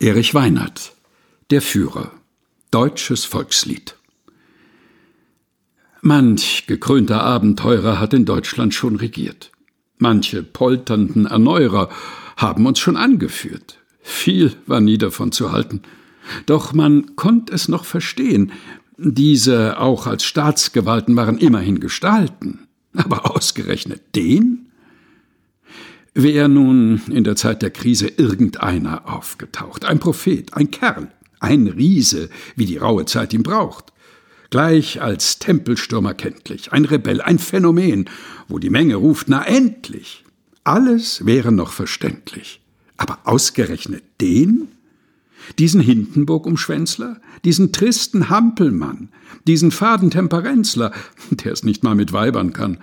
Erich Weinert Der Führer Deutsches Volkslied Manch gekrönter Abenteurer hat in Deutschland schon regiert. Manche polternden Erneuerer haben uns schon angeführt. Viel war nie davon zu halten. Doch man konnt es noch verstehen. Diese auch als Staatsgewalten waren immerhin Gestalten. Aber ausgerechnet den? Wäre nun in der Zeit der Krise irgendeiner aufgetaucht, ein Prophet, ein Kerl, ein Riese, wie die raue Zeit ihn braucht, gleich als Tempelstürmer kenntlich, ein Rebell, ein Phänomen, wo die Menge ruft, na endlich. Alles wäre noch verständlich. Aber ausgerechnet den? Diesen Hindenburg-Umschwänzler? Diesen tristen Hampelmann? Diesen faden Temperenzler, der es nicht mal mit Weibern kann?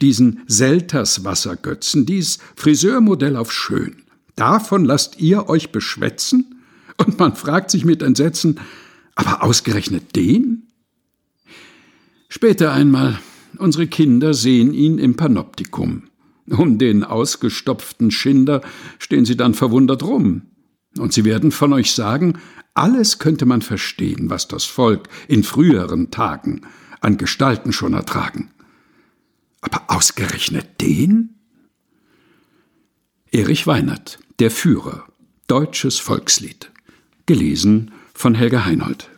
Diesen Selterswassergötzen, dies Friseurmodell auf schön? Davon lasst ihr euch beschwätzen? Und man fragt sich mit Entsetzen, aber ausgerechnet den? Später einmal, unsere Kinder sehen ihn im Panoptikum. Um den ausgestopften Schinder stehen sie dann verwundert rum. Und sie werden von euch sagen, alles könnte man verstehen, was das Volk in früheren Tagen an Gestalten schon ertragen. Ausgerechnet den? Erich Weinert, Der Führer, deutsches Volkslied. Gelesen von Helga Heinold.